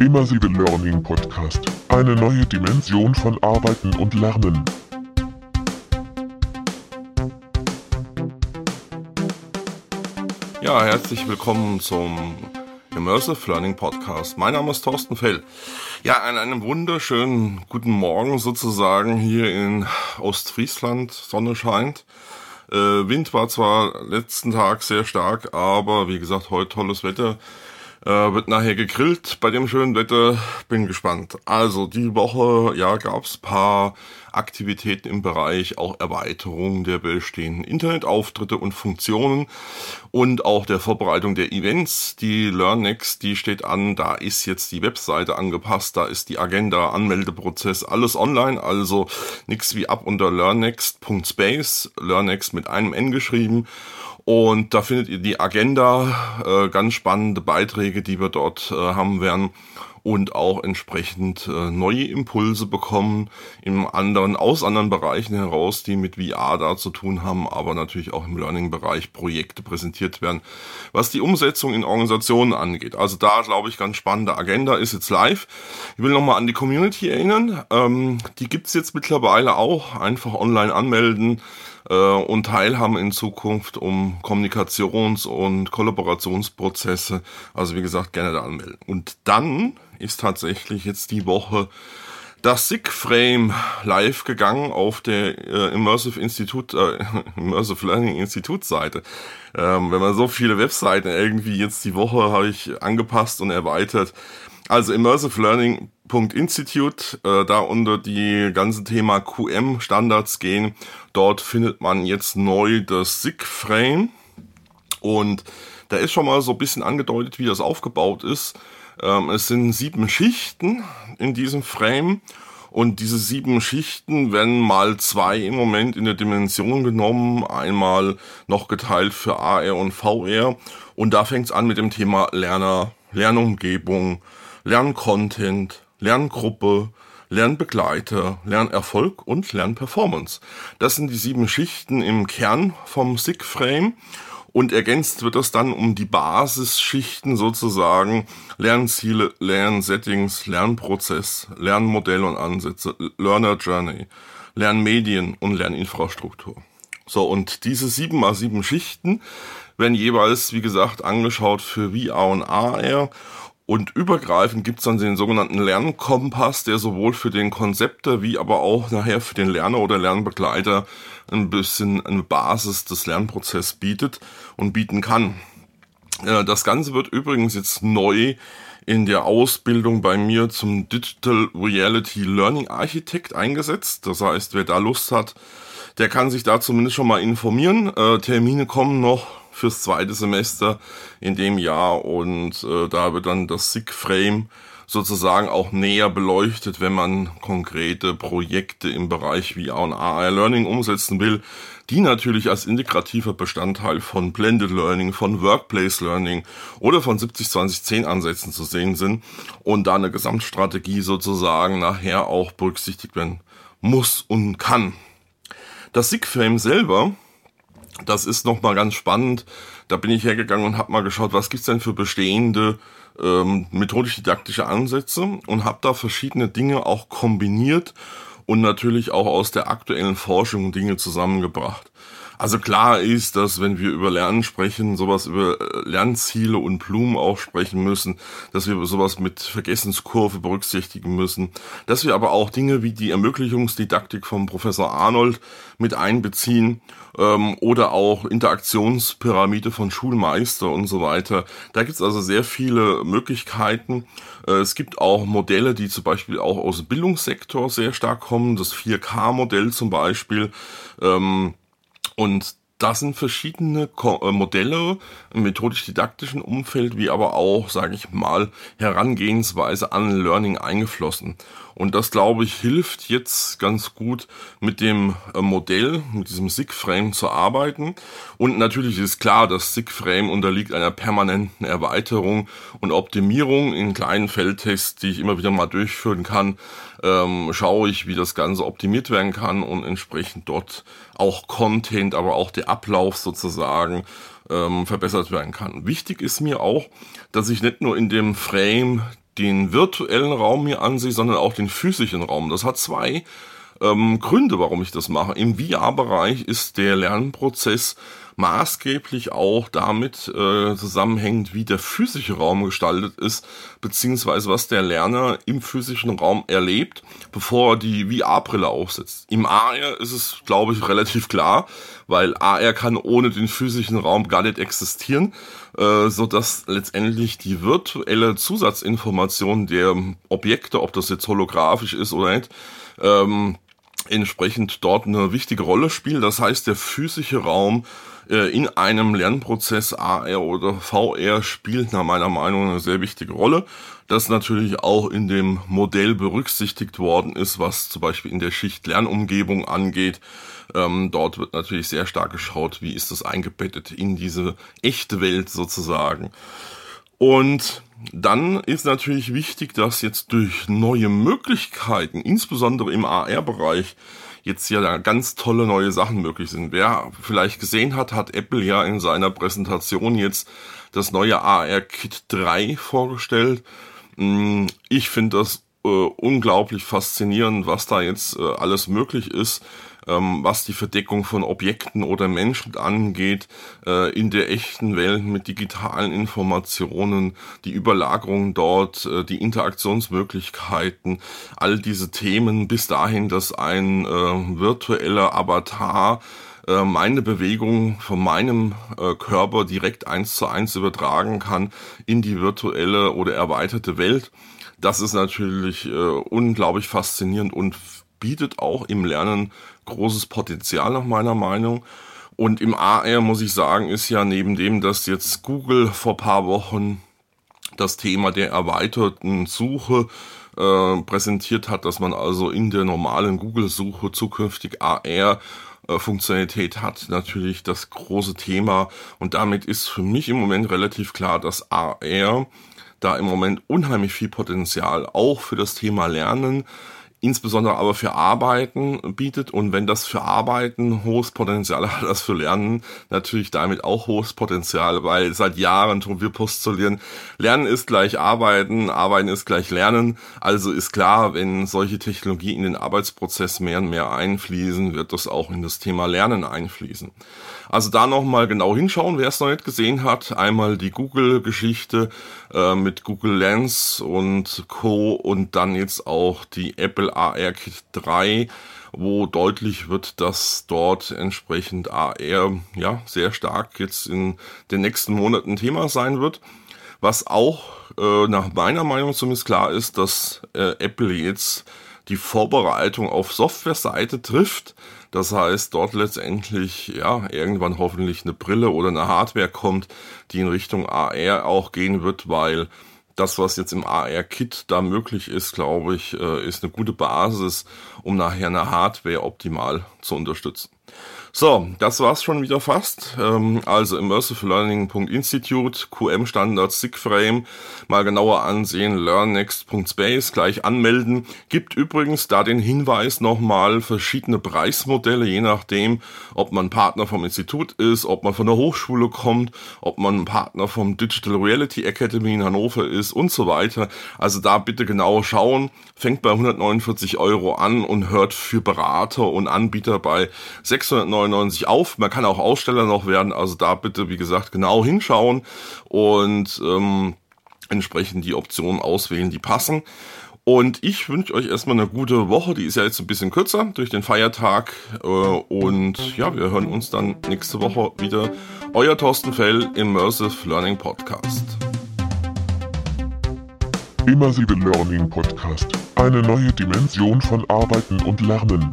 Immersive Learning Podcast. Eine neue Dimension von Arbeiten und Lernen. Ja, herzlich willkommen zum Immersive Learning Podcast. Mein Name ist Thorsten Fell. Ja, an einem wunderschönen guten Morgen sozusagen hier in Ostfriesland. Sonne scheint. Äh, Wind war zwar letzten Tag sehr stark, aber wie gesagt, heute tolles Wetter. Äh, wird nachher gegrillt bei dem schönen Wetter. Bin gespannt. Also die Woche, ja, gab's paar Aktivitäten im Bereich auch Erweiterung der bestehenden Internetauftritte und Funktionen und auch der Vorbereitung der Events. Die LearnNext, die steht an, da ist jetzt die Webseite angepasst, da ist die Agenda, Anmeldeprozess, alles online, also nichts wie ab unter learnnext.space, LearnNext mit einem N geschrieben und da findet ihr die Agenda, äh, ganz spannende Beiträge, die wir dort äh, haben werden und auch entsprechend äh, neue Impulse bekommen im anderen, aus anderen Bereichen heraus, die mit VR da zu tun haben, aber natürlich auch im Learning-Bereich Projekte präsentiert werden, was die Umsetzung in Organisationen angeht. Also da glaube ich ganz spannende Agenda ist jetzt live. Ich will nochmal an die Community erinnern. Ähm, die gibt's jetzt mittlerweile auch. Einfach online anmelden äh, und teilhaben in Zukunft um Kommunikations- und Kollaborationsprozesse. Also wie gesagt, gerne da anmelden. Und dann ist tatsächlich jetzt die Woche das SIG-Frame live gegangen auf der äh, Immersive Institute, äh, Immersive Learning Institute Seite. Ähm, wenn man so viele Webseiten irgendwie jetzt die Woche habe ich angepasst und erweitert. Also Immersive Learning Institute, äh, da unter die ganzen Thema QM Standards gehen. Dort findet man jetzt neu das SIG-Frame. Und da ist schon mal so ein bisschen angedeutet, wie das aufgebaut ist. Ähm, es sind sieben Schichten in diesem Frame. Und diese sieben Schichten werden mal zwei im Moment in der Dimension genommen, einmal noch geteilt für AR und VR und da fängt es an mit dem Thema Lerner, Lernumgebung, Lerncontent, Lerngruppe, Lernbegleiter, Lernerfolg und Lernperformance. Das sind die sieben Schichten im Kern vom SIG-Frame und ergänzt wird das dann um die Basisschichten sozusagen Lernziele, Lernsettings, Lernprozess, Lernmodell und Ansätze, Learner Journey, Lernmedien und Lerninfrastruktur. So, und diese sieben mal sieben Schichten werden jeweils, wie gesagt, angeschaut für VR und AR und übergreifend gibt's dann den sogenannten Lernkompass, der sowohl für den Konzepte wie aber auch nachher für den Lerner oder Lernbegleiter ein bisschen eine Basis des Lernprozesses bietet und bieten kann. Äh, das Ganze wird übrigens jetzt neu in der Ausbildung bei mir zum Digital Reality Learning Architect eingesetzt. Das heißt, wer da Lust hat, der kann sich da zumindest schon mal informieren. Äh, Termine kommen noch fürs zweite Semester in dem Jahr und äh, da wird dann das SIG-Frame sozusagen auch näher beleuchtet, wenn man konkrete Projekte im Bereich VR und AR Learning umsetzen will, die natürlich als integrativer Bestandteil von Blended Learning, von Workplace Learning oder von 70-20-10 Ansätzen zu sehen sind und da eine Gesamtstrategie sozusagen nachher auch berücksichtigt werden muss und kann. Das SIG-Frame selber das ist nochmal ganz spannend. Da bin ich hergegangen und habe mal geschaut, was gibt's denn für bestehende ähm, methodisch-didaktische Ansätze und habe da verschiedene Dinge auch kombiniert und natürlich auch aus der aktuellen Forschung Dinge zusammengebracht. Also klar ist, dass wenn wir über Lernen sprechen, sowas über äh, Lernziele und Blumen auch sprechen müssen, dass wir sowas mit Vergessenskurve berücksichtigen müssen, dass wir aber auch Dinge wie die Ermöglichungsdidaktik vom Professor Arnold mit einbeziehen ähm, oder auch Interaktionspyramide von Schulmeister und so weiter. Da gibt's also sehr viele Möglichkeiten. Äh, es gibt auch Modelle, die zum Beispiel auch aus dem Bildungssektor sehr stark kommen, das 4K-Modell zum Beispiel. Ähm, und da sind verschiedene äh, Modelle im methodisch-didaktischen Umfeld, wie aber auch, sage ich mal, Herangehensweise an Learning eingeflossen. Und das, glaube ich, hilft jetzt ganz gut mit dem äh, Modell, mit diesem SIG-Frame zu arbeiten. Und natürlich ist klar, das SIG-Frame unterliegt einer permanenten Erweiterung und Optimierung in kleinen Feldtests, die ich immer wieder mal durchführen kann. Ähm, schaue ich, wie das Ganze optimiert werden kann und entsprechend dort auch Content, aber auch der Ablauf sozusagen ähm, verbessert werden kann. Wichtig ist mir auch, dass ich nicht nur in dem Frame den virtuellen Raum mir ansehe, sondern auch den physischen Raum. Das hat zwei ähm, Gründe, warum ich das mache. Im VR-Bereich ist der Lernprozess maßgeblich auch damit äh, zusammenhängt, wie der physische Raum gestaltet ist, beziehungsweise was der Lerner im physischen Raum erlebt, bevor er die VR-Brille aufsetzt. Im AR ist es, glaube ich, relativ klar, weil AR kann ohne den physischen Raum gar nicht existieren, äh, so dass letztendlich die virtuelle Zusatzinformation der Objekte, ob das jetzt holographisch ist oder nicht, ähm, entsprechend dort eine wichtige Rolle spielt. Das heißt, der physische Raum äh, in einem Lernprozess AR oder VR spielt nach meiner Meinung eine sehr wichtige Rolle. Das natürlich auch in dem Modell berücksichtigt worden ist, was zum Beispiel in der Schicht Lernumgebung angeht. Ähm, dort wird natürlich sehr stark geschaut, wie ist das eingebettet in diese echte Welt sozusagen. Und dann ist natürlich wichtig, dass jetzt durch neue Möglichkeiten, insbesondere im AR-Bereich, jetzt ja ganz tolle neue Sachen möglich sind. Wer vielleicht gesehen hat, hat Apple ja in seiner Präsentation jetzt das neue AR Kit 3 vorgestellt. Mm, ich finde das äh, unglaublich faszinierend, was da jetzt äh, alles möglich ist ähm, was die Verdeckung von Objekten oder Menschen angeht, äh, in der echten Welt mit digitalen Informationen, die Überlagerung dort, äh, die Interaktionsmöglichkeiten, all diese Themen bis dahin, dass ein äh, virtueller Avatar äh, meine Bewegung von meinem äh, Körper direkt eins zu eins übertragen kann in die virtuelle oder erweiterte Welt. Das ist natürlich äh, unglaublich faszinierend und bietet auch im Lernen großes Potenzial nach meiner Meinung. Und im AR muss ich sagen, ist ja neben dem, dass jetzt Google vor paar Wochen das Thema der erweiterten Suche äh, präsentiert hat, dass man also in der normalen Google-Suche zukünftig AR äh, Funktionalität hat, natürlich das große Thema. Und damit ist für mich im Moment relativ klar, dass AR da im Moment unheimlich viel Potenzial auch für das Thema Lernen insbesondere aber für Arbeiten bietet. Und wenn das für Arbeiten hohes Potenzial hat, das für Lernen natürlich damit auch hohes Potenzial, weil seit Jahren tun wir postulieren, Lernen ist gleich Arbeiten, Arbeiten ist gleich Lernen. Also ist klar, wenn solche Technologie in den Arbeitsprozess mehr und mehr einfließen, wird das auch in das Thema Lernen einfließen. Also da nochmal genau hinschauen, wer es noch nicht gesehen hat. Einmal die Google-Geschichte äh, mit Google Lens und Co. und dann jetzt auch die Apple AR Kit 3 wo deutlich wird, dass dort entsprechend AR ja sehr stark jetzt in den nächsten Monaten Thema sein wird. Was auch äh, nach meiner Meinung zumindest klar ist, dass äh, Apple jetzt die Vorbereitung auf Softwareseite trifft. Das heißt, dort letztendlich ja irgendwann hoffentlich eine Brille oder eine Hardware kommt, die in Richtung AR auch gehen wird, weil das, was jetzt im AR-Kit da möglich ist, glaube ich, äh, ist eine gute Basis, um nachher eine Hardware optimal zu unterstützen. So, das war's schon wieder fast. Ähm, also immersivelearning.institute, QM-Standards, SIG-Frame, mal genauer ansehen, learnnext.space, gleich anmelden. Gibt übrigens da den Hinweis nochmal verschiedene Preismodelle, je nachdem, ob man Partner vom Institut ist, ob man von der Hochschule kommt, ob man Partner vom Digital Reality Academy in Hannover ist und so weiter. Also da bitte genau schauen. Fängt bei 149 Euro an und hört für Berater und Anbieter bei 699 9,99 auf. Man kann auch Aussteller noch werden, also da bitte, wie gesagt, genau hinschauen und ähm, entsprechend die Optionen auswählen, die passen. Und ich wünsche euch erstmal eine gute Woche. Die ist ja jetzt ein bisschen kürzer durch den Feiertag. Äh, und ja, wir hören uns dann nächste Woche wieder. Euer Thorsten Fell, Immersive Learning Podcast. Immersive Learning Podcast. Eine neue Dimension von Arbeiten und Lernen.